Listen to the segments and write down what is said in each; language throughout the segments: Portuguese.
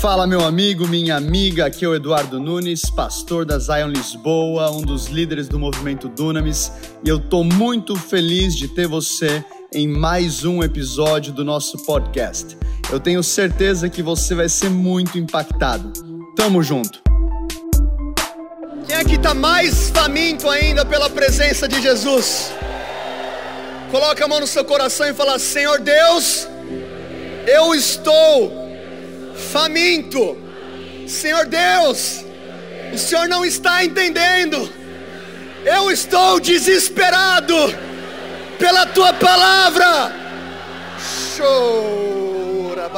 Fala, meu amigo, minha amiga. Aqui é o Eduardo Nunes, pastor da Zion Lisboa, um dos líderes do movimento Dunamis, e eu tô muito feliz de ter você em mais um episódio do nosso podcast. Eu tenho certeza que você vai ser muito impactado. Tamo junto. Quem é que tá mais faminto ainda pela presença de Jesus? Coloca a mão no seu coração e fala: Senhor Deus, eu estou faminto. Senhor Deus, o Senhor não está entendendo. Eu estou desesperado pela tua palavra. Chora,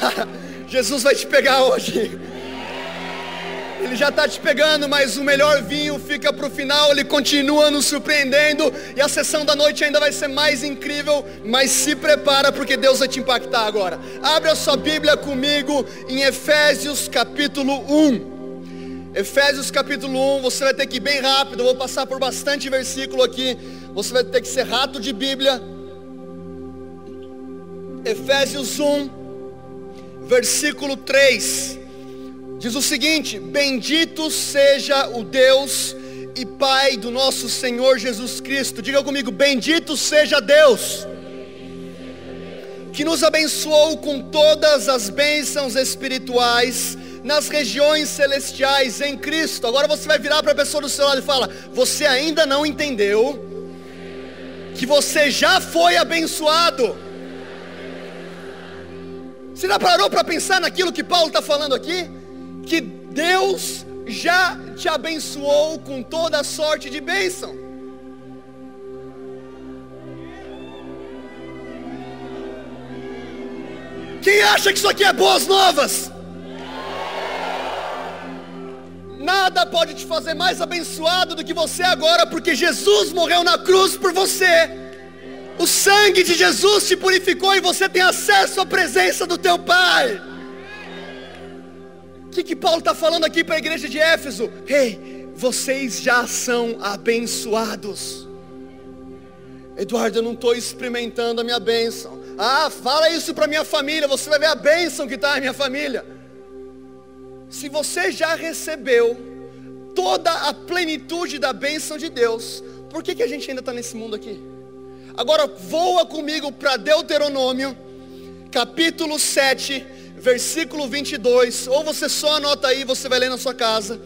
Cara, Jesus vai te pegar hoje. Ele já está te pegando, mas o melhor vinho fica para o final. Ele continua nos surpreendendo e a sessão da noite ainda vai ser mais incrível. Mas se prepara porque Deus vai te impactar agora. Abre a sua Bíblia comigo em Efésios capítulo 1. Efésios capítulo 1, você vai ter que ir bem rápido. Eu vou passar por bastante versículo aqui. Você vai ter que ser rato de Bíblia. Efésios 1, versículo 3. Diz o seguinte: Bendito seja o Deus e Pai do nosso Senhor Jesus Cristo. Diga comigo: Bendito seja Deus, que nos abençoou com todas as bênçãos espirituais nas regiões celestiais em Cristo. Agora você vai virar para a pessoa do seu lado e fala: Você ainda não entendeu que você já foi abençoado? Você já parou para pensar naquilo que Paulo está falando aqui? Que Deus já te abençoou com toda sorte de bênção. Quem acha que isso aqui é boas novas? Nada pode te fazer mais abençoado do que você agora, porque Jesus morreu na cruz por você. O sangue de Jesus te purificou e você tem acesso à presença do teu Pai que, que Paulo está falando aqui para a igreja de Éfeso? Ei, hey, vocês já são abençoados. Eduardo, eu não estou experimentando a minha bênção. Ah, fala isso para minha família, você vai ver a bênção que está na minha família. Se você já recebeu toda a plenitude da bênção de Deus, por que, que a gente ainda está nesse mundo aqui? Agora voa comigo para Deuteronômio, capítulo 7, versículo 22, ou você só anota aí, você vai ler na sua casa.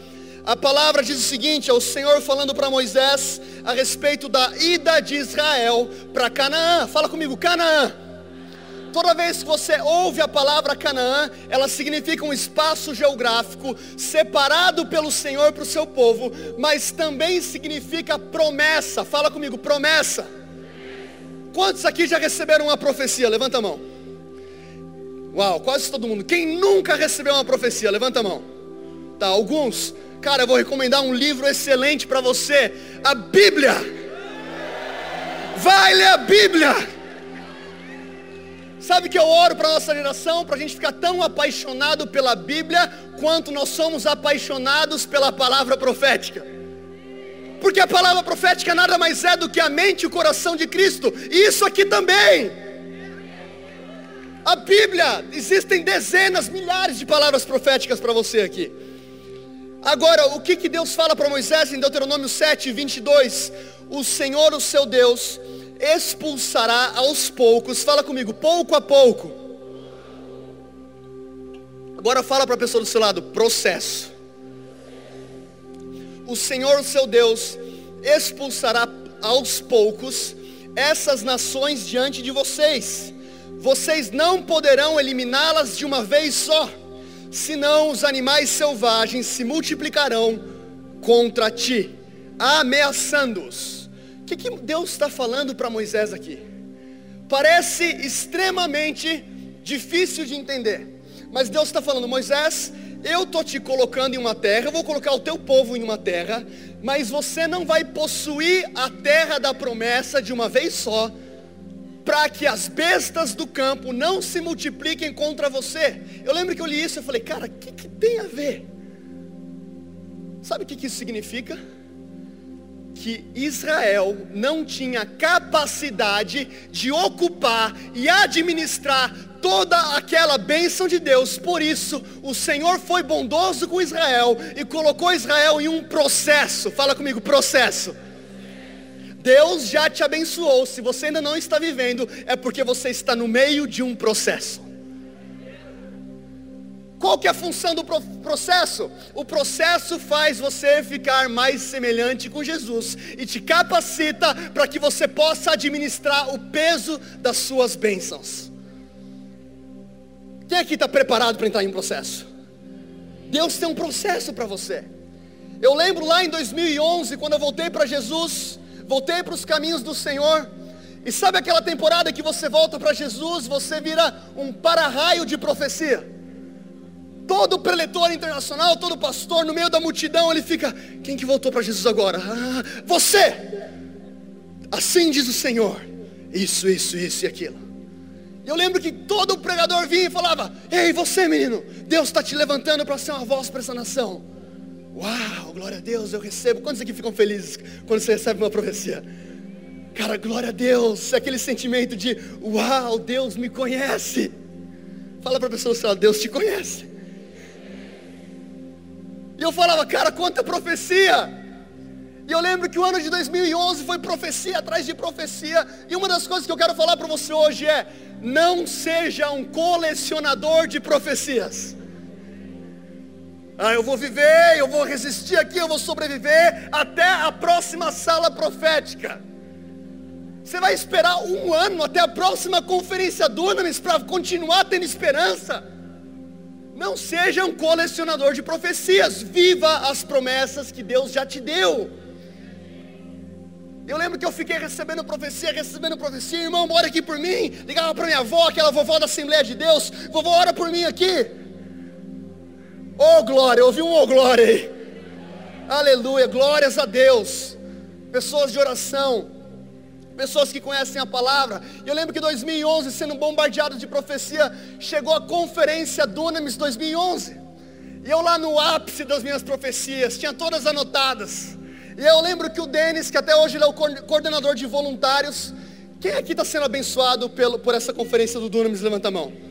A palavra diz o seguinte: é o Senhor falando para Moisés a respeito da ida de Israel para Canaã. Fala comigo, Canaã. Toda vez que você ouve a palavra Canaã, ela significa um espaço geográfico separado pelo Senhor para o seu povo, mas também significa promessa. Fala comigo, promessa. Quantos aqui já receberam uma profecia? Levanta a mão. Uau, quase todo mundo. Quem nunca recebeu uma profecia? Levanta a mão. Tá, alguns. Cara, eu vou recomendar um livro excelente para você, a Bíblia. Vai ler a Bíblia. Sabe que eu oro para nossa geração, para a gente ficar tão apaixonado pela Bíblia, quanto nós somos apaixonados pela palavra profética. Porque a palavra profética nada mais é do que a mente e o coração de Cristo. E isso aqui também. A Bíblia, existem dezenas, milhares de palavras proféticas para você aqui. Agora, o que, que Deus fala para Moisés em Deuteronômio 7, 22? O Senhor, o seu Deus, expulsará aos poucos, fala comigo, pouco a pouco. Agora fala para a pessoa do seu lado, processo. O Senhor, o seu Deus, expulsará aos poucos essas nações diante de vocês vocês não poderão eliminá-las de uma vez só, senão os animais selvagens se multiplicarão contra ti, ameaçando-os. O que, que Deus está falando para Moisés aqui? Parece extremamente difícil de entender, mas Deus está falando, Moisés, eu estou te colocando em uma terra, eu vou colocar o teu povo em uma terra, mas você não vai possuir a terra da promessa de uma vez só, para que as bestas do campo não se multipliquem contra você. Eu lembro que eu li isso e falei, cara, o que, que, tem a ver? Sabe o que, que isso significa? que Israel não tinha capacidade de ocupar e administrar toda aquela bênção de Deus. Por isso, o Senhor foi bondoso com Israel e colocou Israel em um processo. Fala comigo, processo. Deus já te abençoou. Se você ainda não está vivendo, é porque você está no meio de um processo. Qual que é a função do processo? O processo faz você ficar mais semelhante com Jesus e te capacita para que você possa administrar o peso das suas bênçãos. Quem aqui está preparado para entrar em um processo? Deus tem um processo para você. Eu lembro lá em 2011, quando eu voltei para Jesus, voltei para os caminhos do Senhor. E sabe aquela temporada que você volta para Jesus, você vira um para-raio de profecia. Todo preletor internacional, todo pastor, no meio da multidão, ele fica: quem que voltou para Jesus agora? Ah, você! Assim diz o Senhor: isso, isso, isso e aquilo. Eu lembro que todo pregador vinha e falava: Ei, você menino, Deus está te levantando para ser uma voz para essa nação. Uau, glória a Deus, eu recebo. Quantos aqui ficam felizes quando você recebe uma profecia? Cara, glória a Deus, é aquele sentimento de Uau, Deus me conhece. Fala para a pessoa assim: Deus te conhece. E eu falava, cara, quanta profecia. E eu lembro que o ano de 2011 foi profecia atrás de profecia. E uma das coisas que eu quero falar para você hoje é: não seja um colecionador de profecias. Ah, eu vou viver, eu vou resistir aqui, eu vou sobreviver até a próxima sala profética. Você vai esperar um ano até a próxima conferência Dunamis para continuar tendo esperança? Não seja um colecionador de profecias, viva as promessas que Deus já te deu. Eu lembro que eu fiquei recebendo profecia, recebendo profecia, irmão, ora aqui por mim. Ligava para minha avó, aquela vovó da Assembleia de Deus, vovó, ora por mim aqui. Oh glória, ouvi um oh glória aí. Aleluia, glórias a Deus. Pessoas de oração, pessoas que conhecem a palavra. Eu lembro que 2011, sendo bombardeado de profecia, chegou a conferência Dunamis 2011. E eu lá no ápice das minhas profecias, tinha todas anotadas. E eu lembro que o Denis, que até hoje ele é o coordenador de voluntários, quem aqui está sendo abençoado pelo, por essa conferência do Dunamis? Levanta a mão.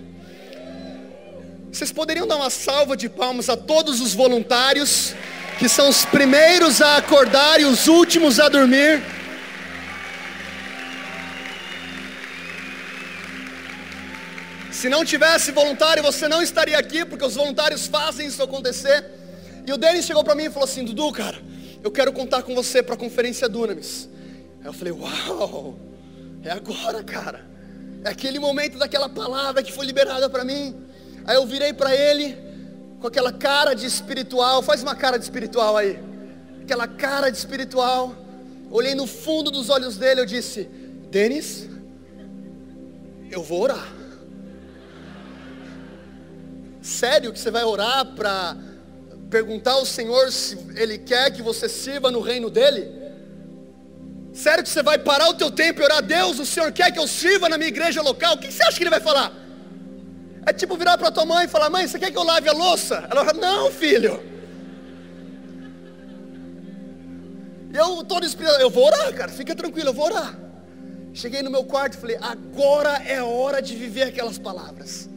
Vocês poderiam dar uma salva de palmas a todos os voluntários, que são os primeiros a acordar e os últimos a dormir. Se não tivesse voluntário, você não estaria aqui, porque os voluntários fazem isso acontecer. E o Denis chegou para mim e falou assim: Dudu, cara, eu quero contar com você para a conferência Dunamis. Aí eu falei, uau, é agora, cara. É aquele momento daquela palavra que foi liberada para mim. Aí eu virei para ele com aquela cara de espiritual, faz uma cara de espiritual aí. Aquela cara de espiritual. Olhei no fundo dos olhos dele, eu disse: Denis, eu vou orar. Sério que você vai orar para perguntar ao Senhor se Ele quer que você sirva no reino dEle? Sério que você vai parar o teu tempo e orar, Deus, o Senhor quer que eu sirva na minha igreja local? O que você acha que Ele vai falar? É tipo virar para tua mãe e falar, mãe, você quer que eu lave a louça? Ela fala, não filho. Eu todo inspirado, eu vou orar, cara, fica tranquilo, eu vou orar. Cheguei no meu quarto e falei, agora é hora de viver aquelas palavras.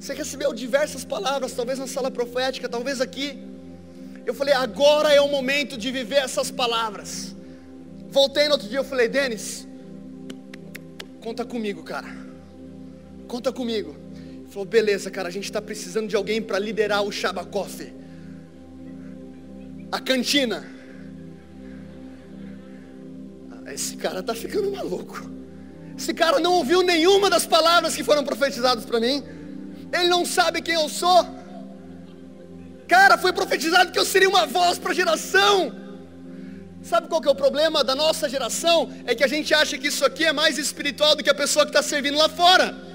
Você recebeu diversas palavras, talvez na sala profética, talvez aqui. Eu falei, agora é o momento de viver essas palavras. Voltei no outro dia, eu falei, Denis, conta comigo, cara. Conta comigo. Falou, beleza, cara, a gente está precisando de alguém para liderar o Shabakoff. A cantina. Ah, esse cara está ficando maluco. Esse cara não ouviu nenhuma das palavras que foram profetizadas para mim. Ele não sabe quem eu sou. Cara, foi profetizado que eu seria uma voz para a geração. Sabe qual que é o problema da nossa geração? É que a gente acha que isso aqui é mais espiritual do que a pessoa que está servindo lá fora.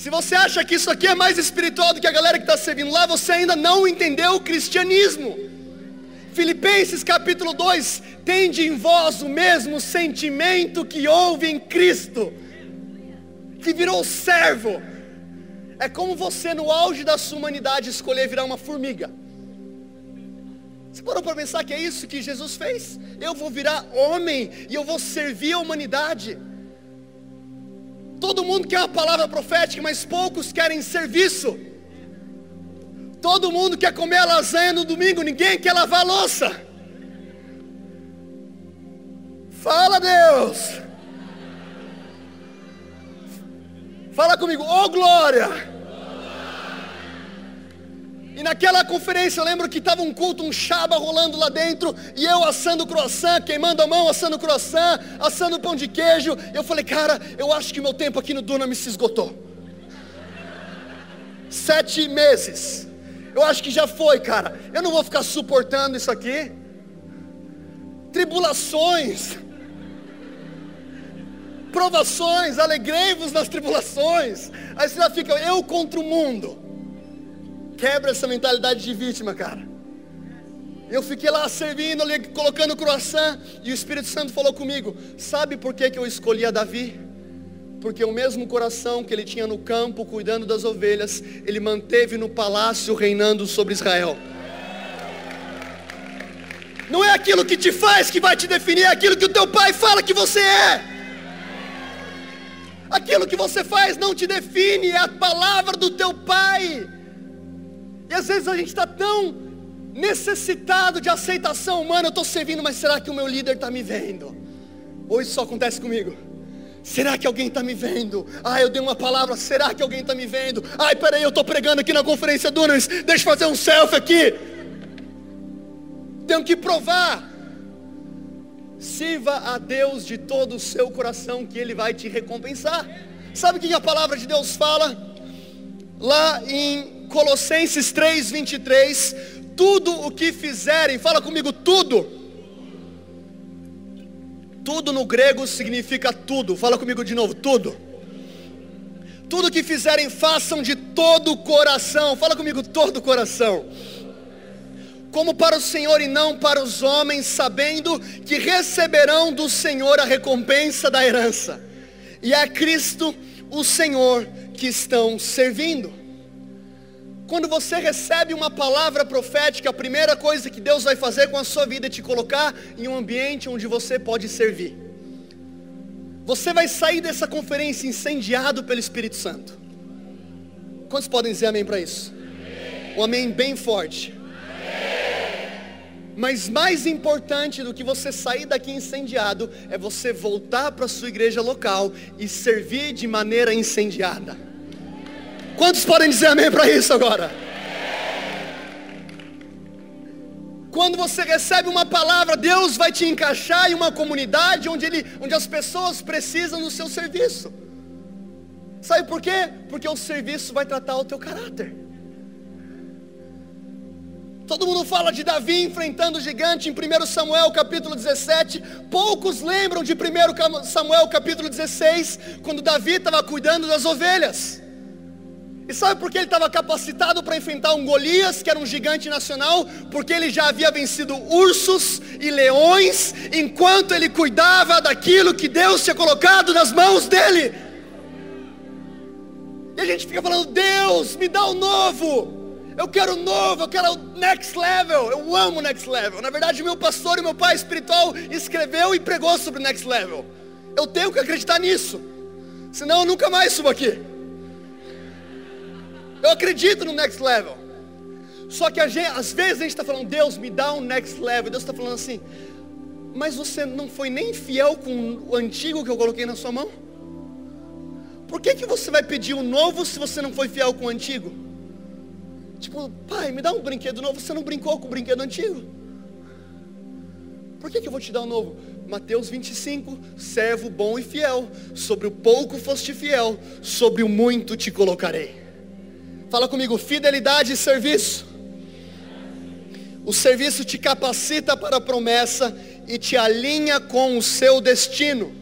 Se você acha que isso aqui é mais espiritual do que a galera que está servindo lá, você ainda não entendeu o cristianismo. Filipenses capítulo 2: Tende em vós o mesmo sentimento que houve em Cristo que virou servo. É como você, no auge da sua humanidade, escolher virar uma formiga. Você parou para pensar que é isso que Jesus fez? Eu vou virar homem e eu vou servir a humanidade. Todo mundo quer uma palavra profética, mas poucos querem serviço. Todo mundo quer comer a lasanha no domingo, ninguém quer lavar a louça. Fala Deus. Fala comigo, ô oh, glória. E naquela conferência eu lembro que estava um culto, um chaba rolando lá dentro, e eu assando croissant, queimando a mão, assando croissant, assando pão de queijo. Eu falei, cara, eu acho que meu tempo aqui no Duna me se esgotou. Sete meses. Eu acho que já foi, cara. Eu não vou ficar suportando isso aqui. Tribulações, provações, alegrei-vos nas tribulações. Aí você já fica, eu contra o mundo. Quebra essa mentalidade de vítima, cara. Eu fiquei lá servindo, ali, colocando croissant, e o Espírito Santo falou comigo: Sabe por que, que eu escolhi a Davi? Porque o mesmo coração que ele tinha no campo, cuidando das ovelhas, ele manteve no palácio, reinando sobre Israel. Não é aquilo que te faz que vai te definir, é aquilo que o teu pai fala que você é. Aquilo que você faz não te define, é a palavra do teu pai. E às vezes a gente está tão necessitado de aceitação humana. Eu estou servindo, mas será que o meu líder está me vendo? Ou isso só acontece comigo? Será que alguém está me vendo? Ah, eu dei uma palavra, será que alguém está me vendo? Ai, peraí, eu estou pregando aqui na conferência Nunes, deixa eu fazer um selfie aqui. Tenho que provar. Sirva a Deus de todo o seu coração, que Ele vai te recompensar. Sabe o que a palavra de Deus fala? Lá em Colossenses 3, 23, tudo o que fizerem, fala comigo, tudo. Tudo no grego significa tudo, fala comigo de novo, tudo. Tudo que fizerem, façam de todo o coração, fala comigo, todo o coração. Como para o Senhor e não para os homens, sabendo que receberão do Senhor a recompensa da herança, e é Cristo o Senhor que estão servindo. Quando você recebe uma palavra profética, a primeira coisa que Deus vai fazer com a sua vida é te colocar em um ambiente onde você pode servir. Você vai sair dessa conferência incendiado pelo Espírito Santo. Quantos podem dizer amém para isso? Um amém bem forte. Mas mais importante do que você sair daqui incendiado é você voltar para a sua igreja local e servir de maneira incendiada. Quantos podem dizer amém para isso agora? Quando você recebe uma palavra, Deus vai te encaixar em uma comunidade onde, ele, onde as pessoas precisam do seu serviço. Sabe por quê? Porque o serviço vai tratar o teu caráter. Todo mundo fala de Davi enfrentando o gigante em 1 Samuel capítulo 17. Poucos lembram de 1 Samuel capítulo 16, quando Davi estava cuidando das ovelhas. E sabe por que ele estava capacitado para enfrentar um Golias, que era um gigante nacional? Porque ele já havia vencido ursos e leões, enquanto ele cuidava daquilo que Deus tinha colocado nas mãos dele. E a gente fica falando, Deus, me dá o novo. Eu quero o novo, eu quero o next level. Eu amo next level. Na verdade, meu pastor e meu pai espiritual escreveu e pregou sobre next level. Eu tenho que acreditar nisso. Senão eu nunca mais subo aqui. Eu acredito no next level. Só que gente, às vezes a gente está falando, Deus me dá um next level. Deus está falando assim, mas você não foi nem fiel com o antigo que eu coloquei na sua mão? Por que, que você vai pedir o um novo se você não foi fiel com o antigo? Tipo, pai, me dá um brinquedo novo, você não brincou com o brinquedo antigo. Por que, que eu vou te dar um novo? Mateus 25, servo bom e fiel, sobre o pouco foste fiel, sobre o muito te colocarei. Fala comigo, fidelidade e serviço. O serviço te capacita para a promessa e te alinha com o seu destino.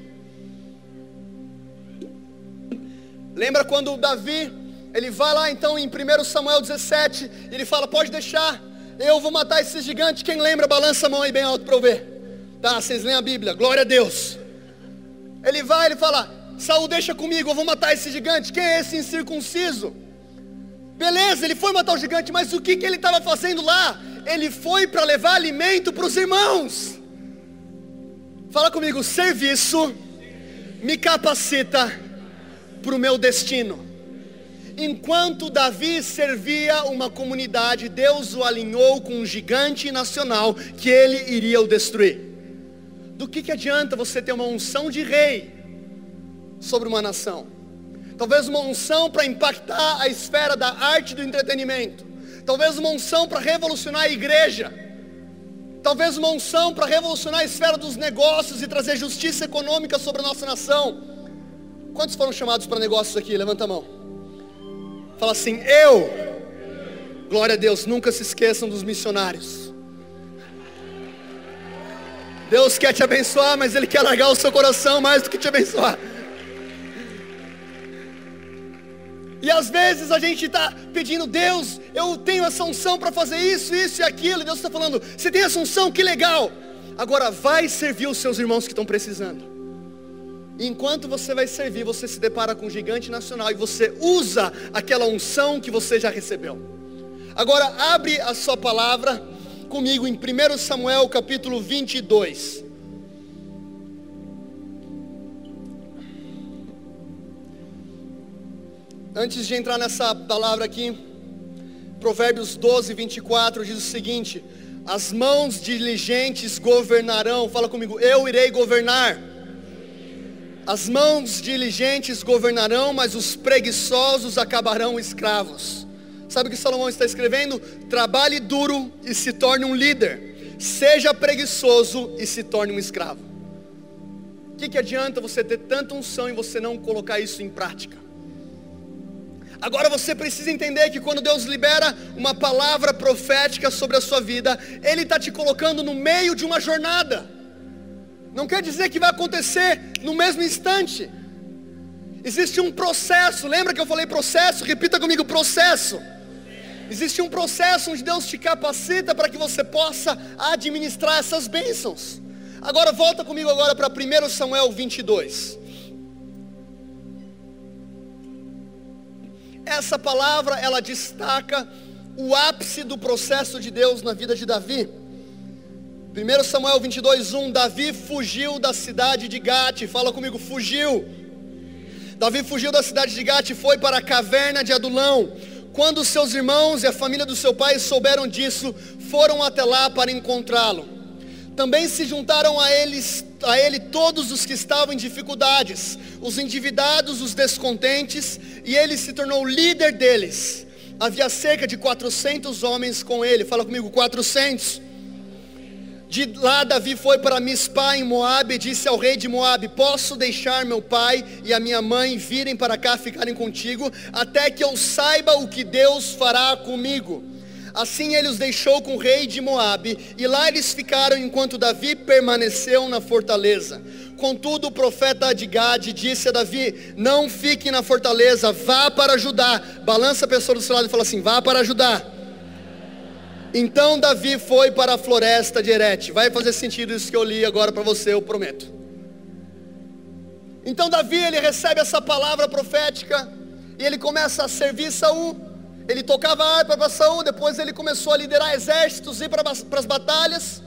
Lembra quando Davi, ele vai lá então em 1 Samuel 17, ele fala: Pode deixar, eu vou matar esse gigante. Quem lembra, balança a mão aí bem alto para eu ver. Tá, vocês leem a Bíblia, glória a Deus. Ele vai, ele fala: Saul, deixa comigo, eu vou matar esse gigante. Quem é esse incircunciso? Beleza, ele foi matar o gigante, mas o que, que ele estava fazendo lá? ele foi para levar alimento para os irmãos. Fala comigo, serviço me capacita para o meu destino. Enquanto Davi servia uma comunidade, Deus o alinhou com um gigante nacional que ele iria o destruir. Do que, que adianta você ter uma unção de rei sobre uma nação? Talvez uma unção para impactar a esfera da arte e do entretenimento. Talvez uma unção para revolucionar a igreja. Talvez uma unção para revolucionar a esfera dos negócios e trazer justiça econômica sobre a nossa nação. Quantos foram chamados para negócios aqui? Levanta a mão. Fala assim, eu. Glória a Deus, nunca se esqueçam dos missionários. Deus quer te abençoar, mas Ele quer largar o seu coração mais do que te abençoar. E às vezes a gente está pedindo, Deus, eu tenho essa unção para fazer isso, isso e aquilo. E Deus está falando, você tem essa unção, que legal. Agora vai servir os seus irmãos que estão precisando. Enquanto você vai servir, você se depara com um gigante nacional e você usa aquela unção que você já recebeu. Agora abre a sua palavra comigo em 1 Samuel capítulo 22. Antes de entrar nessa palavra aqui, Provérbios 12, 24 diz o seguinte: As mãos diligentes governarão, fala comigo, eu irei governar as mãos diligentes governarão, mas os preguiçosos acabarão escravos. Sabe o que Salomão está escrevendo? Trabalhe duro e se torne um líder. Seja preguiçoso e se torne um escravo. O que, que adianta você ter tanta unção e você não colocar isso em prática? Agora você precisa entender que quando Deus libera uma palavra profética sobre a sua vida, Ele está te colocando no meio de uma jornada. Não quer dizer que vai acontecer no mesmo instante. Existe um processo. Lembra que eu falei processo? Repita comigo: processo. Existe um processo onde Deus te capacita para que você possa administrar essas bênçãos. Agora volta comigo agora para 1 Samuel 22. Essa palavra ela destaca o ápice do processo de Deus na vida de Davi. 1 Samuel 22, 1, Davi fugiu da cidade de Gate, fala comigo, fugiu. Davi fugiu da cidade de Gate e foi para a caverna de Adulão. Quando seus irmãos e a família do seu pai souberam disso, foram até lá para encontrá-lo. Também se juntaram a, eles, a ele todos os que estavam em dificuldades, os endividados, os descontentes, e ele se tornou líder deles. Havia cerca de 400 homens com ele, fala comigo, 400. De lá Davi foi para Mispá em Moabe e disse ao rei de Moabe: Posso deixar meu pai e a minha mãe virem para cá ficarem contigo, até que eu saiba o que Deus fará comigo. Assim ele os deixou com o rei de Moabe, e lá eles ficaram enquanto Davi permaneceu na fortaleza. Contudo, o profeta Adgad disse a Davi: Não fique na fortaleza, vá para ajudar. Balança a pessoa do seu lado e fala assim: Vá para ajudar. Então Davi foi para a floresta de Erete. Vai fazer sentido isso que eu li agora para você, eu prometo. Então Davi ele recebe essa palavra profética e ele começa a servir Saul. Ele tocava harpa para Saul, depois ele começou a liderar exércitos, ir para, para as batalhas.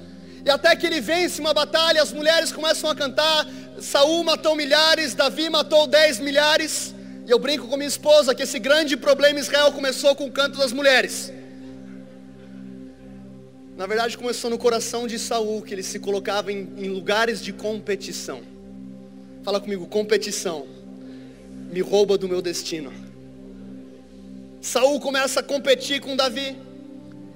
E até que ele vence uma batalha, as mulheres começam a cantar. Saul matou milhares, Davi matou dez milhares. E eu brinco com minha esposa que esse grande problema em Israel começou com o canto das mulheres. Na verdade, começou no coração de Saul, que ele se colocava em, em lugares de competição. Fala comigo, competição me rouba do meu destino. Saul começa a competir com Davi.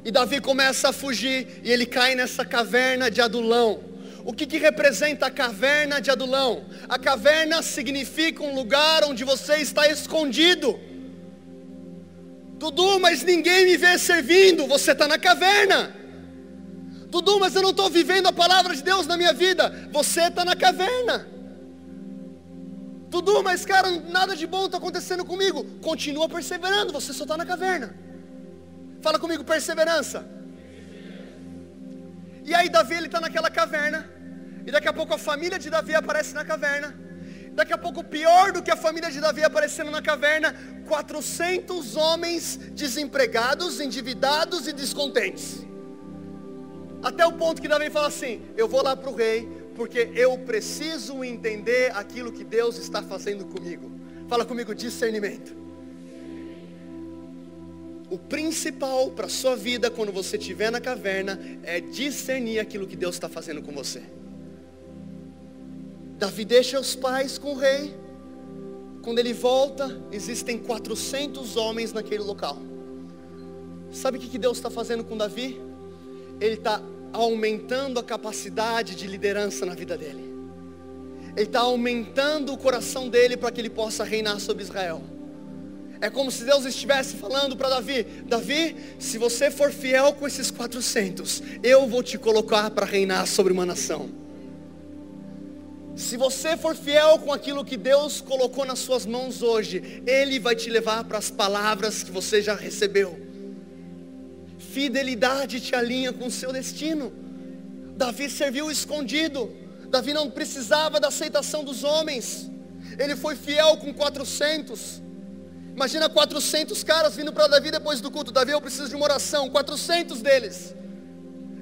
E Davi começa a fugir e ele cai nessa caverna de Adulão. O que, que representa a caverna de Adulão? A caverna significa um lugar onde você está escondido. Dudu, mas ninguém me vê servindo, você está na caverna. Dudu, mas eu não estou vivendo a palavra de Deus na minha vida. Você está na caverna. Dudu, mas cara, nada de bom está acontecendo comigo. Continua perseverando, você só está na caverna. Fala comigo, perseverança. E aí Davi ele está naquela caverna. E daqui a pouco a família de Davi aparece na caverna. Daqui a pouco, pior do que a família de Davi aparecendo na caverna, 400 homens desempregados, endividados e descontentes. Até o ponto que Davi fala assim: Eu vou lá para o rei, porque eu preciso entender aquilo que Deus está fazendo comigo. Fala comigo, discernimento. O principal para a sua vida quando você estiver na caverna é discernir aquilo que Deus está fazendo com você. Davi deixa os pais com o rei. Quando ele volta, existem 400 homens naquele local. Sabe o que Deus está fazendo com Davi? Ele está aumentando a capacidade de liderança na vida dele. Ele está aumentando o coração dele para que ele possa reinar sobre Israel. É como se Deus estivesse falando para Davi: Davi, se você for fiel com esses 400, eu vou te colocar para reinar sobre uma nação. Se você for fiel com aquilo que Deus colocou nas suas mãos hoje, Ele vai te levar para as palavras que você já recebeu. Fidelidade te alinha com o seu destino. Davi serviu escondido. Davi não precisava da aceitação dos homens. Ele foi fiel com 400. Imagina 400 caras vindo para Davi depois do culto. Davi, eu preciso de uma oração. 400 deles.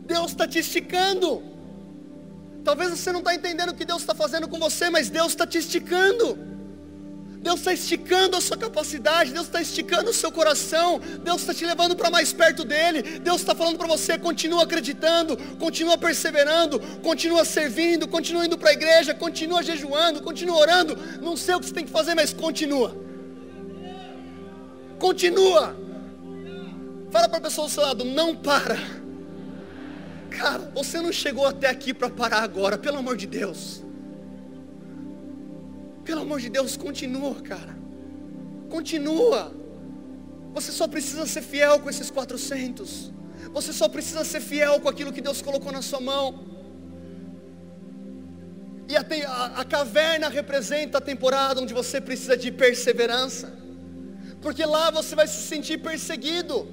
Deus está te esticando. Talvez você não está entendendo o que Deus está fazendo com você, mas Deus está te esticando. Deus está esticando a sua capacidade, Deus está esticando o seu coração, Deus está te levando para mais perto dEle, Deus está falando para você, continua acreditando, continua perseverando, continua servindo, continua indo para a igreja, continua jejuando, continua orando, não sei o que você tem que fazer, mas continua. Continua. Fala para a pessoa do seu lado, não para. Cara, você não chegou até aqui para parar agora, pelo amor de Deus. Pelo amor de Deus, continua, cara. Continua. Você só precisa ser fiel com esses 400. Você só precisa ser fiel com aquilo que Deus colocou na sua mão. E a, a, a, caverna representa a temporada onde você precisa de perseverança. Porque lá você vai se sentir perseguido.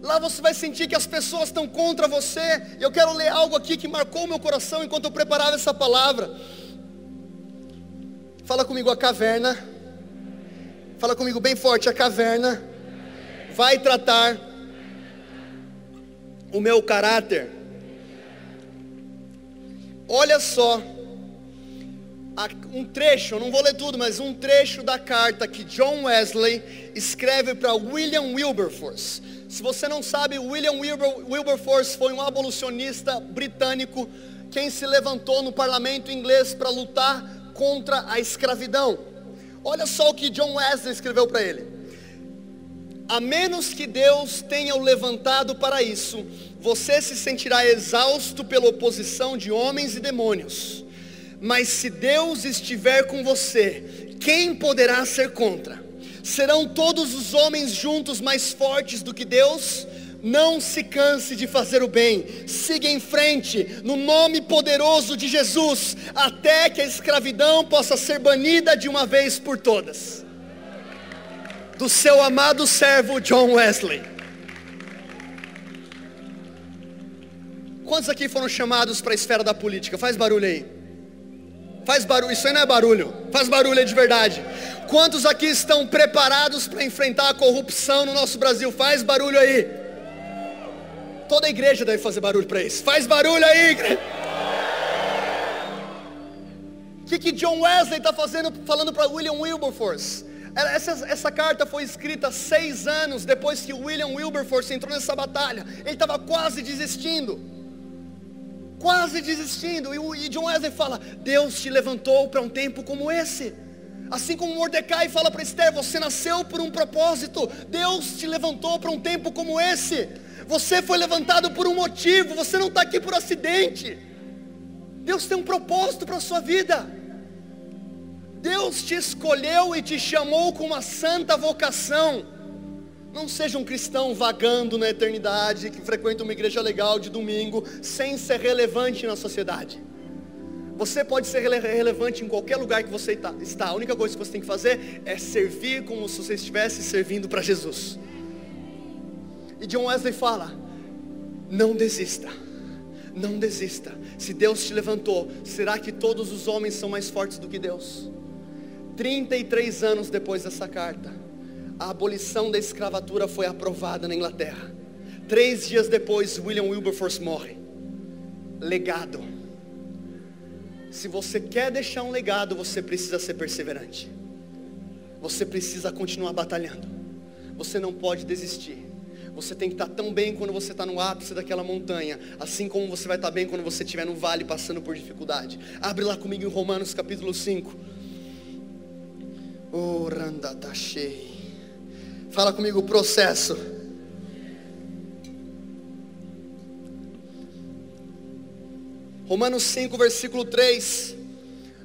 Lá você vai sentir que as pessoas estão contra você. Eu quero ler algo aqui que marcou meu coração enquanto eu preparava essa palavra. Fala comigo a caverna. Fala comigo bem forte, a caverna vai tratar o meu caráter. Olha só, um trecho, eu não vou ler tudo, mas um trecho da carta que John Wesley escreve para William Wilberforce. Se você não sabe, William Wilber, Wilberforce foi um abolicionista britânico quem se levantou no parlamento inglês para lutar contra a escravidão. Olha só o que John Wesley escreveu para ele. A menos que Deus tenha o levantado para isso, você se sentirá exausto pela oposição de homens e demônios. Mas se Deus estiver com você, quem poderá ser contra? Serão todos os homens juntos mais fortes do que Deus? Não se canse de fazer o bem, siga em frente, no nome poderoso de Jesus, até que a escravidão possa ser banida de uma vez por todas. Do seu amado servo John Wesley. Quantos aqui foram chamados para a esfera da política? Faz barulho aí. Faz barulho, isso aí não é barulho. Faz barulho aí de verdade. Quantos aqui estão preparados para enfrentar a corrupção no nosso Brasil? Faz barulho aí. Toda a igreja deve fazer barulho para isso. Faz barulho aí, igreja. O que, que John Wesley está fazendo, falando para William Wilberforce? Essa, essa, carta foi escrita seis anos depois que William Wilberforce entrou nessa batalha. Ele estava quase desistindo. Quase desistindo. E, e John Wesley fala: Deus te levantou para um tempo como esse. Assim como Mordecai fala para Esther, você nasceu por um propósito. Deus te levantou para um tempo como esse. Você foi levantado por um motivo, você não está aqui por acidente. Deus tem um propósito para a sua vida. Deus te escolheu e te chamou com uma santa vocação. Não seja um cristão vagando na eternidade, que frequenta uma igreja legal de domingo, sem ser relevante na sociedade. Você pode ser relevante em qualquer lugar que você tá, está. A única coisa que você tem que fazer é servir como se você estivesse servindo para Jesus. E John Wesley fala: não desista, não desista. Se Deus te levantou, será que todos os homens são mais fortes do que Deus? 33 anos depois dessa carta, a abolição da escravatura foi aprovada na Inglaterra. Três dias depois, William Wilberforce morre. Legado. Se você quer deixar um legado, você precisa ser perseverante. Você precisa continuar batalhando. Você não pode desistir. Você tem que estar tão bem quando você está no ápice daquela montanha, assim como você vai estar bem quando você estiver no vale passando por dificuldade. Abre lá comigo em Romanos capítulo 5. Oh, cheio. Fala comigo o processo. Romanos 5, versículo 3.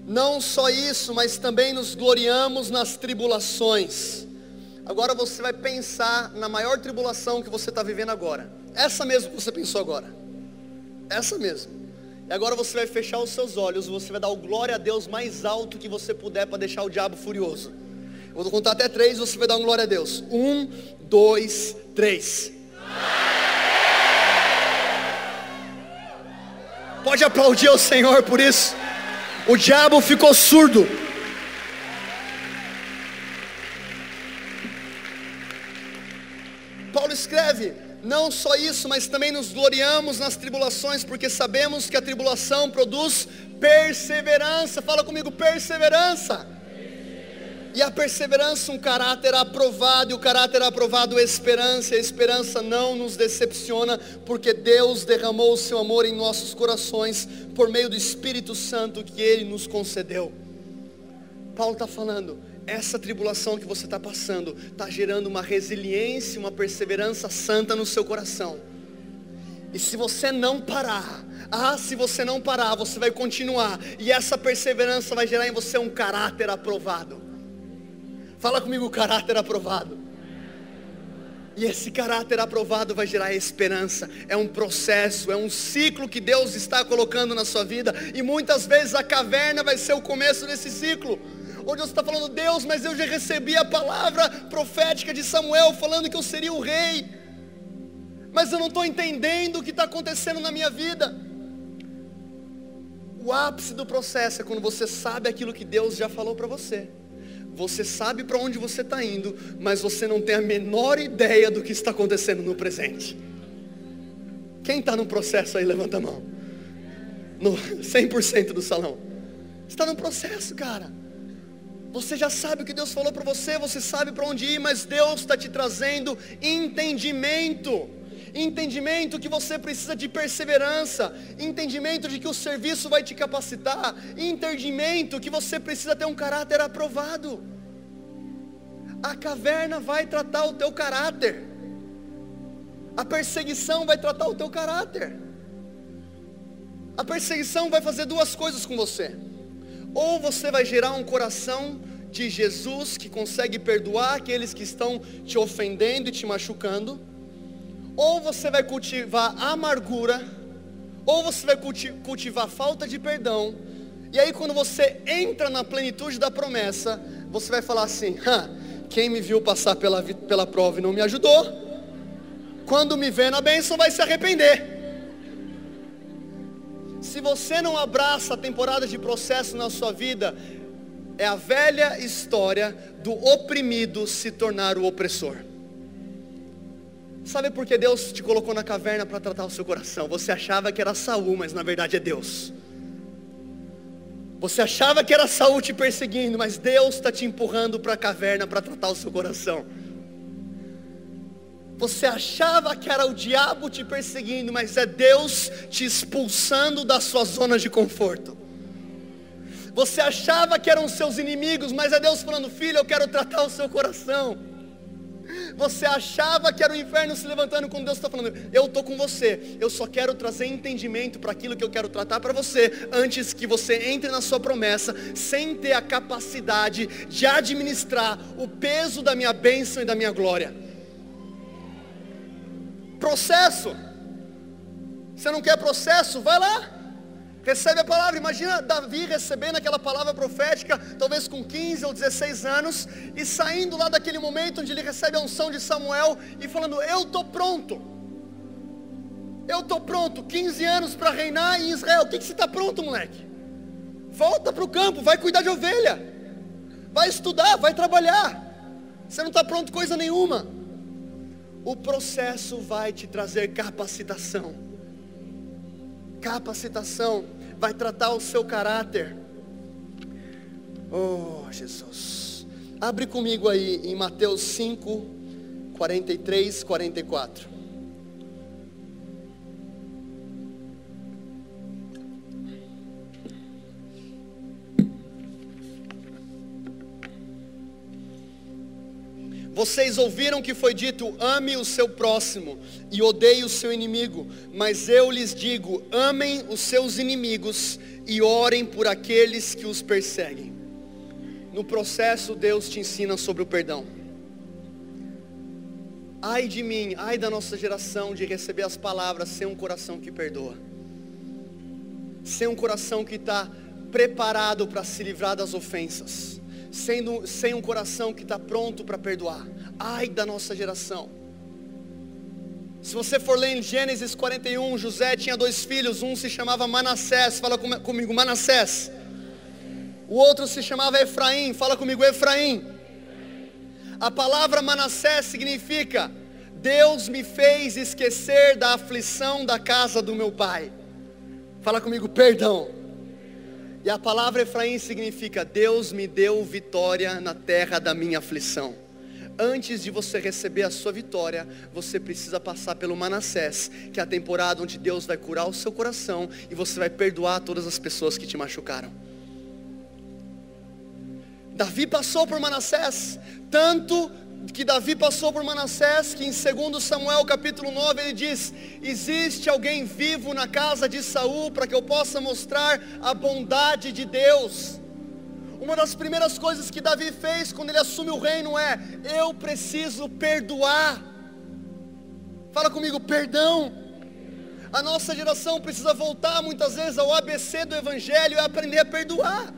Não só isso, mas também nos gloriamos nas tribulações. Agora você vai pensar na maior tribulação que você está vivendo agora. Essa mesmo que você pensou agora. Essa mesmo. E agora você vai fechar os seus olhos, você vai dar o glória a Deus mais alto que você puder para deixar o diabo furioso. Eu vou contar até três, você vai dar um glória a Deus. Um, dois, três. Pode aplaudir o Senhor por isso. O diabo ficou surdo. Escreve: não só isso, mas também nos gloriamos nas tribulações, porque sabemos que a tribulação produz perseverança. Fala comigo, perseverança. E a perseverança, um caráter aprovado, e o caráter aprovado, esperança, e a esperança não nos decepciona, porque Deus derramou o seu amor em nossos corações, por meio do Espírito Santo que Ele nos concedeu. Paulo está falando, essa tribulação que você está passando, está gerando uma resiliência, uma perseverança santa no seu coração. E se você não parar, ah, se você não parar, você vai continuar, e essa perseverança vai gerar em você um caráter aprovado. Fala comigo caráter aprovado. E esse caráter aprovado vai gerar esperança. É um processo, é um ciclo que Deus está colocando na sua vida. E muitas vezes a caverna vai ser o começo desse ciclo. Onde você está falando, Deus, mas eu já recebi a palavra profética de Samuel falando que eu seria o rei. Mas eu não estou entendendo o que está acontecendo na minha vida. O ápice do processo é quando você sabe aquilo que Deus já falou para você. Você sabe para onde você está indo, mas você não tem a menor ideia do que está acontecendo no presente. Quem está no processo aí, levanta a mão. No 100% do salão. Está no processo, cara. Você já sabe o que Deus falou para você, você sabe para onde ir, mas Deus está te trazendo entendimento entendimento que você precisa de perseverança, entendimento de que o serviço vai te capacitar, entendimento que você precisa ter um caráter aprovado. A caverna vai tratar o teu caráter. A perseguição vai tratar o teu caráter. A perseguição vai fazer duas coisas com você. Ou você vai gerar um coração de Jesus que consegue perdoar aqueles que estão te ofendendo e te machucando ou você vai cultivar amargura, ou você vai cultivar falta de perdão, e aí quando você entra na plenitude da promessa, você vai falar assim: quem me viu passar pela, pela prova e não me ajudou, quando me vê na bênção vai se arrepender. Se você não abraça a temporada de processo na sua vida, é a velha história do oprimido se tornar o opressor. Sabe por que Deus te colocou na caverna para tratar o seu coração? Você achava que era Saul, mas na verdade é Deus. Você achava que era Saul te perseguindo, mas Deus está te empurrando para a caverna para tratar o seu coração. Você achava que era o diabo te perseguindo, mas é Deus te expulsando da sua zona de conforto. Você achava que eram seus inimigos, mas é Deus falando: Filho, eu quero tratar o seu coração. Você achava que era o inferno se levantando quando Deus está falando, eu estou com você, eu só quero trazer entendimento para aquilo que eu quero tratar para você, antes que você entre na sua promessa, sem ter a capacidade de administrar o peso da minha bênção e da minha glória. Processo. Você não quer processo? Vai lá recebe a palavra. Imagina Davi recebendo aquela palavra profética, talvez com 15 ou 16 anos, e saindo lá daquele momento onde ele recebe a unção de Samuel e falando: Eu estou pronto. Eu estou pronto, 15 anos para reinar em Israel. O que, que você está pronto, moleque? Volta para o campo, vai cuidar de ovelha, vai estudar, vai trabalhar. Você não está pronto coisa nenhuma. o processo vai te trazer capacitação. Capacitação vai tratar o seu caráter. Oh, Jesus. Abre comigo aí em Mateus 5, 43, 44. Vocês ouviram que foi dito: ame o seu próximo e odeie o seu inimigo. Mas eu lhes digo: amem os seus inimigos e orem por aqueles que os perseguem. No processo, Deus te ensina sobre o perdão. Ai de mim, ai da nossa geração de receber as palavras sem um coração que perdoa, sem um coração que está preparado para se livrar das ofensas sendo, sem um coração que está pronto para perdoar. Ai da nossa geração. Se você for ler em Gênesis 41, José tinha dois filhos, um se chamava Manassés, fala comigo, Manassés. O outro se chamava Efraim, fala comigo, Efraim. A palavra Manassés significa: Deus me fez esquecer da aflição da casa do meu pai. Fala comigo, perdão. E a palavra Efraim significa: Deus me deu vitória na terra da minha aflição. Antes de você receber a sua vitória, você precisa passar pelo Manassés, que é a temporada onde Deus vai curar o seu coração e você vai perdoar todas as pessoas que te machucaram. Davi passou por Manassés, tanto que Davi passou por Manassés, que em 2 Samuel capítulo 9 ele diz: Existe alguém vivo na casa de Saul para que eu possa mostrar a bondade de Deus. Uma das primeiras coisas que Davi fez quando ele assume o reino é: Eu preciso perdoar. Fala comigo, perdão. A nossa geração precisa voltar muitas vezes ao ABC do Evangelho e aprender a perdoar.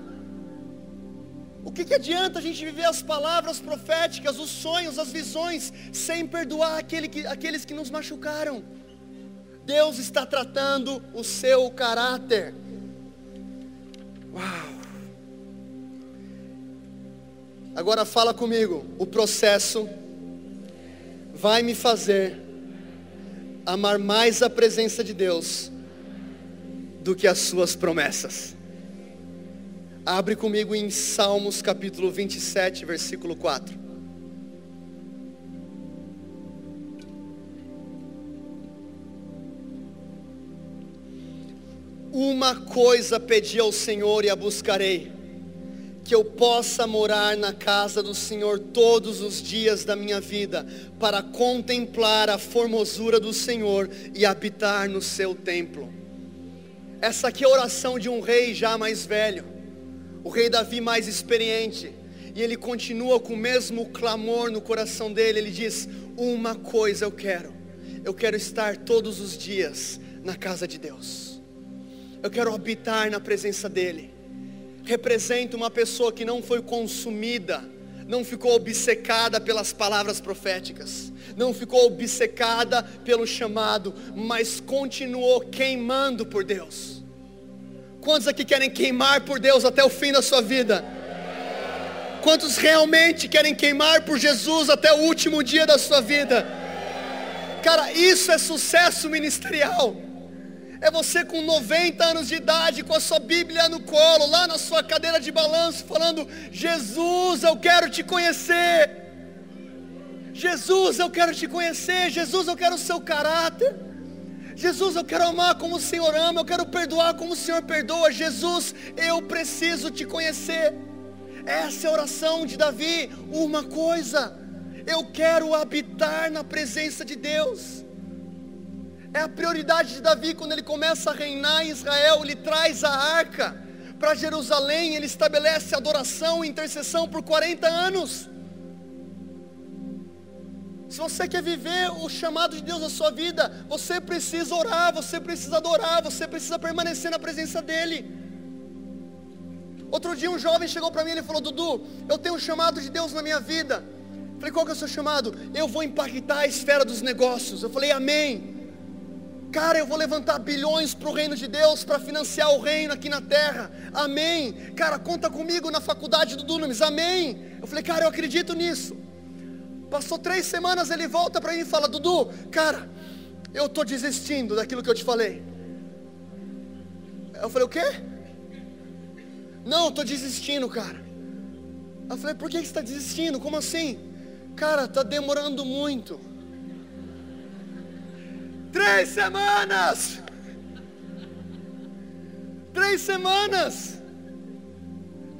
O que, que adianta a gente viver as palavras proféticas, os sonhos, as visões, sem perdoar aquele que, aqueles que nos machucaram? Deus está tratando o seu caráter. Uau! Agora fala comigo, o processo vai me fazer amar mais a presença de Deus do que as suas promessas. Abre comigo em Salmos capítulo 27, versículo 4. Uma coisa pedi ao Senhor e a buscarei, que eu possa morar na casa do Senhor todos os dias da minha vida, para contemplar a formosura do Senhor e habitar no seu templo. Essa aqui é a oração de um rei já mais velho o rei Davi mais experiente, e ele continua com o mesmo clamor no coração dele. Ele diz: Uma coisa eu quero, eu quero estar todos os dias na casa de Deus, eu quero habitar na presença dEle. Representa uma pessoa que não foi consumida, não ficou obcecada pelas palavras proféticas, não ficou obcecada pelo chamado, mas continuou queimando por Deus Quantos aqui querem queimar por Deus até o fim da sua vida? Quantos realmente querem queimar por Jesus até o último dia da sua vida? Cara, isso é sucesso ministerial. É você com 90 anos de idade, com a sua Bíblia no colo, lá na sua cadeira de balanço, falando: Jesus, eu quero te conhecer. Jesus, eu quero te conhecer. Jesus, eu quero o seu caráter. Jesus, eu quero amar como o Senhor ama, eu quero perdoar como o Senhor perdoa. Jesus, eu preciso te conhecer. Essa é a oração de Davi. Uma coisa, eu quero habitar na presença de Deus. É a prioridade de Davi quando ele começa a reinar em Israel, ele traz a arca para Jerusalém, ele estabelece adoração e intercessão por 40 anos. Se você quer viver o chamado de Deus na sua vida, você precisa orar, você precisa adorar, você precisa permanecer na presença dEle. Outro dia um jovem chegou para mim e falou: Dudu, eu tenho um chamado de Deus na minha vida. Eu falei, qual que é o seu chamado? Eu vou impactar a esfera dos negócios. Eu falei, amém. Cara, eu vou levantar bilhões para o reino de Deus, para financiar o reino aqui na terra. Amém. Cara, conta comigo na faculdade do Dunamis. Amém. Eu falei, cara, eu acredito nisso. Passou três semanas, ele volta para mim e fala: Dudu, cara, eu estou desistindo daquilo que eu te falei. Eu falei: O quê? Não, estou desistindo, cara. Eu falei: Por que você está desistindo? Como assim? Cara, está demorando muito. Três semanas! Três semanas!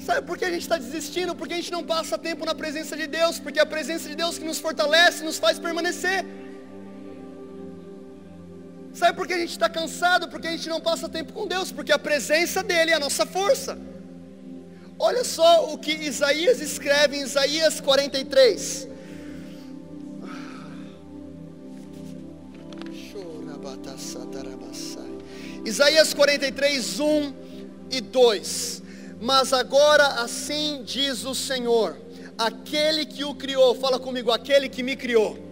Sabe por que a gente está desistindo? Porque a gente não passa tempo na presença de Deus, porque é a presença de Deus que nos fortalece, nos faz permanecer. Sabe por que a gente está cansado? Porque a gente não passa tempo com Deus, porque a presença dEle é a nossa força. Olha só o que Isaías escreve em Isaías 43. Isaías 43, 1 e 2. Mas agora assim diz o Senhor, aquele que o criou, fala comigo, aquele que me criou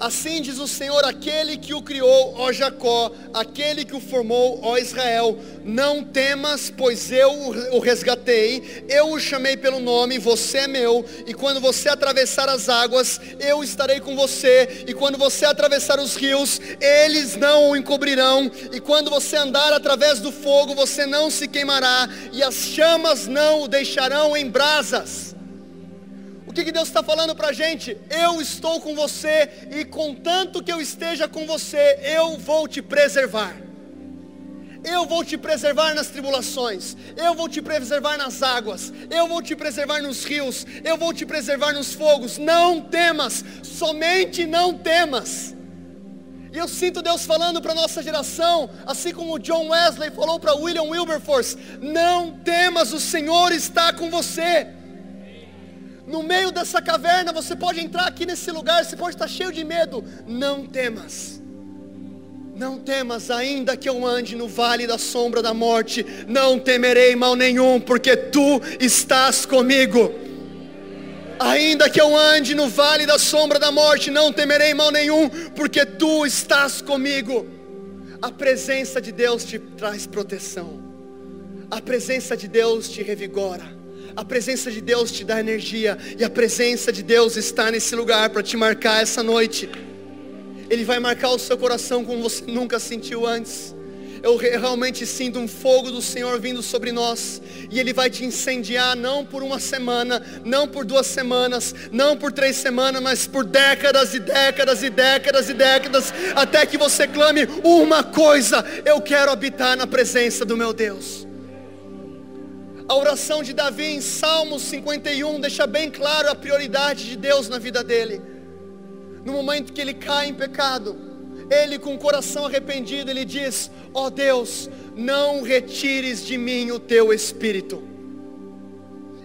Assim diz o Senhor, aquele que o criou, ó Jacó, aquele que o formou, ó Israel, não temas, pois eu o resgatei, eu o chamei pelo nome, você é meu, e quando você atravessar as águas, eu estarei com você, e quando você atravessar os rios, eles não o encobrirão, e quando você andar através do fogo, você não se queimará, e as chamas não o deixarão em brasas que, que Deus está falando para a gente? Eu estou com você, e contanto que eu esteja com você, eu vou te preservar. Eu vou te preservar nas tribulações, eu vou te preservar nas águas, eu vou te preservar nos rios, eu vou te preservar nos fogos. Não temas, somente não temas. E eu sinto Deus falando para a nossa geração, assim como John Wesley falou para William Wilberforce: não temas, o Senhor está com você. No meio dessa caverna, você pode entrar aqui nesse lugar, você pode estar cheio de medo. Não temas. Não temas, ainda que eu ande no vale da sombra da morte, não temerei mal nenhum, porque tu estás comigo. Ainda que eu ande no vale da sombra da morte, não temerei mal nenhum, porque tu estás comigo. A presença de Deus te traz proteção, a presença de Deus te revigora. A presença de Deus te dá energia, e a presença de Deus está nesse lugar para te marcar essa noite. Ele vai marcar o seu coração como você nunca sentiu antes. Eu realmente sinto um fogo do Senhor vindo sobre nós, e Ele vai te incendiar não por uma semana, não por duas semanas, não por três semanas, mas por décadas e décadas e décadas e décadas, até que você clame uma coisa: eu quero habitar na presença do meu Deus. A oração de Davi em Salmos 51 deixa bem claro a prioridade de Deus na vida dele. No momento que ele cai em pecado, ele com o coração arrependido, ele diz: Ó oh Deus, não retires de mim o teu espírito.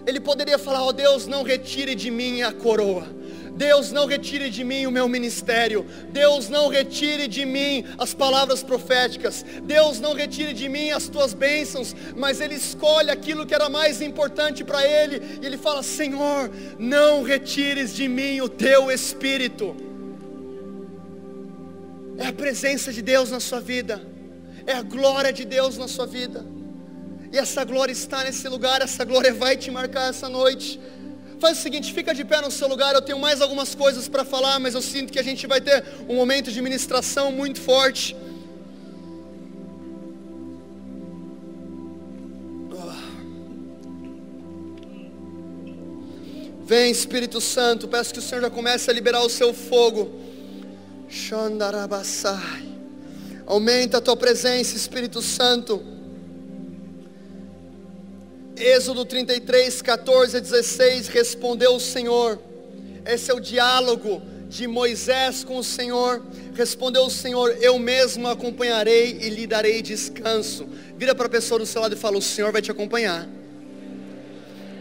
Ele poderia falar: Ó oh Deus, não retire de mim a coroa Deus não retire de mim o meu ministério, Deus não retire de mim as palavras proféticas, Deus não retire de mim as tuas bênçãos, mas Ele escolhe aquilo que era mais importante para Ele, e Ele fala: Senhor, não retires de mim o teu espírito. É a presença de Deus na sua vida, é a glória de Deus na sua vida, e essa glória está nesse lugar, essa glória vai te marcar essa noite. Faz o seguinte, fica de pé no seu lugar. Eu tenho mais algumas coisas para falar, mas eu sinto que a gente vai ter um momento de ministração muito forte. Vem Espírito Santo, peço que o Senhor já comece a liberar o seu fogo. Aumenta a tua presença, Espírito Santo. Êxodo 33, 14 a 16, respondeu o Senhor. Esse é o diálogo de Moisés com o Senhor. Respondeu o Senhor: Eu mesmo acompanharei e lhe darei descanso. Vira para a pessoa do seu lado e fala: O Senhor vai te acompanhar,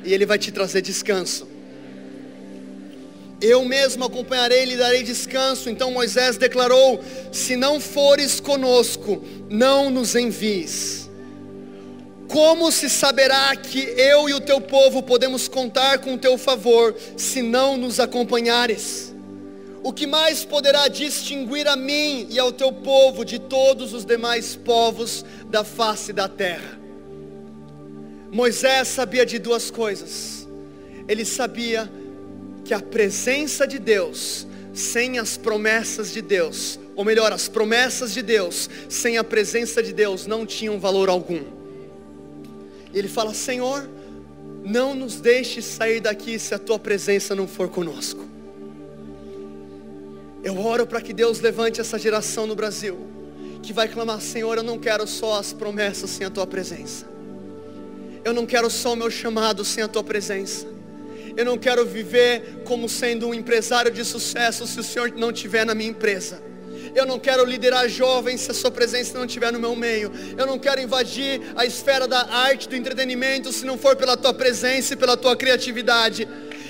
e Ele vai te trazer descanso. Eu mesmo acompanharei e lhe darei descanso. Então Moisés declarou: Se não fores conosco, não nos envies. Como se saberá que eu e o teu povo podemos contar com o teu favor, se não nos acompanhares? O que mais poderá distinguir a mim e ao teu povo de todos os demais povos da face da terra? Moisés sabia de duas coisas. Ele sabia que a presença de Deus, sem as promessas de Deus, ou melhor, as promessas de Deus, sem a presença de Deus, não tinham valor algum. Ele fala: Senhor, não nos deixe sair daqui se a tua presença não for conosco. Eu oro para que Deus levante essa geração no Brasil, que vai clamar: Senhor, eu não quero só as promessas sem a tua presença. Eu não quero só o meu chamado sem a tua presença. Eu não quero viver como sendo um empresário de sucesso se o Senhor não estiver na minha empresa. Eu não quero liderar jovens se a sua presença não estiver no meu meio. Eu não quero invadir a esfera da arte, do entretenimento, se não for pela tua presença e pela tua criatividade.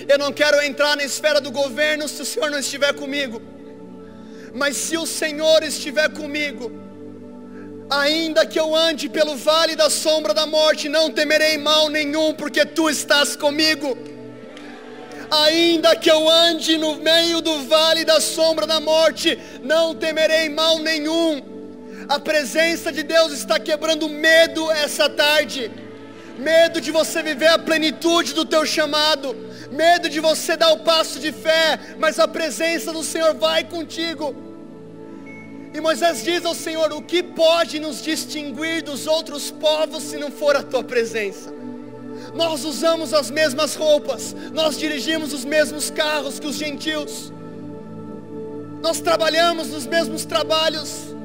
Eu não quero entrar na esfera do governo se o Senhor não estiver comigo. Mas se o Senhor estiver comigo, ainda que eu ande pelo vale da sombra da morte, não temerei mal nenhum, porque tu estás comigo ainda que eu ande no meio do vale da sombra da morte, não temerei mal nenhum. A presença de Deus está quebrando medo essa tarde. Medo de você viver a plenitude do teu chamado, medo de você dar o passo de fé, mas a presença do Senhor vai contigo. E Moisés diz ao Senhor: O que pode nos distinguir dos outros povos se não for a tua presença? Nós usamos as mesmas roupas, nós dirigimos os mesmos carros que os gentios, nós trabalhamos nos mesmos trabalhos.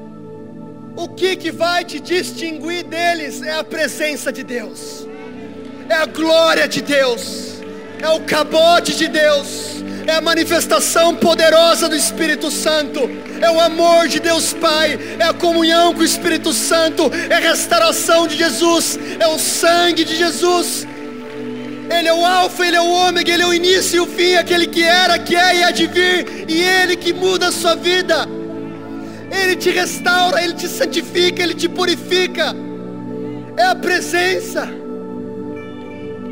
O que, que vai te distinguir deles é a presença de Deus, é a glória de Deus, é o cabote de Deus, é a manifestação poderosa do Espírito Santo, é o amor de Deus Pai, é a comunhão com o Espírito Santo, é a restauração de Jesus, é o sangue de Jesus, ele é o Alfa, Ele é o Ômega, Ele é o início e o fim, aquele que era, que é e há de vir, e Ele que muda a sua vida. Ele te restaura, Ele te santifica, Ele te purifica. É a presença.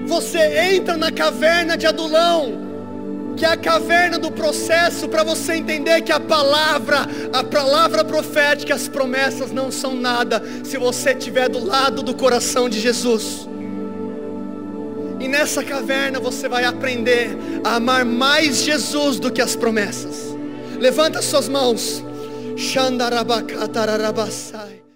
Você entra na caverna de Adulão, que é a caverna do processo, para você entender que a palavra, a palavra profética, as promessas não são nada, se você estiver do lado do coração de Jesus. E nessa caverna você vai aprender a amar mais Jesus do que as promessas. Levanta suas mãos. Xandarabakatarabasai.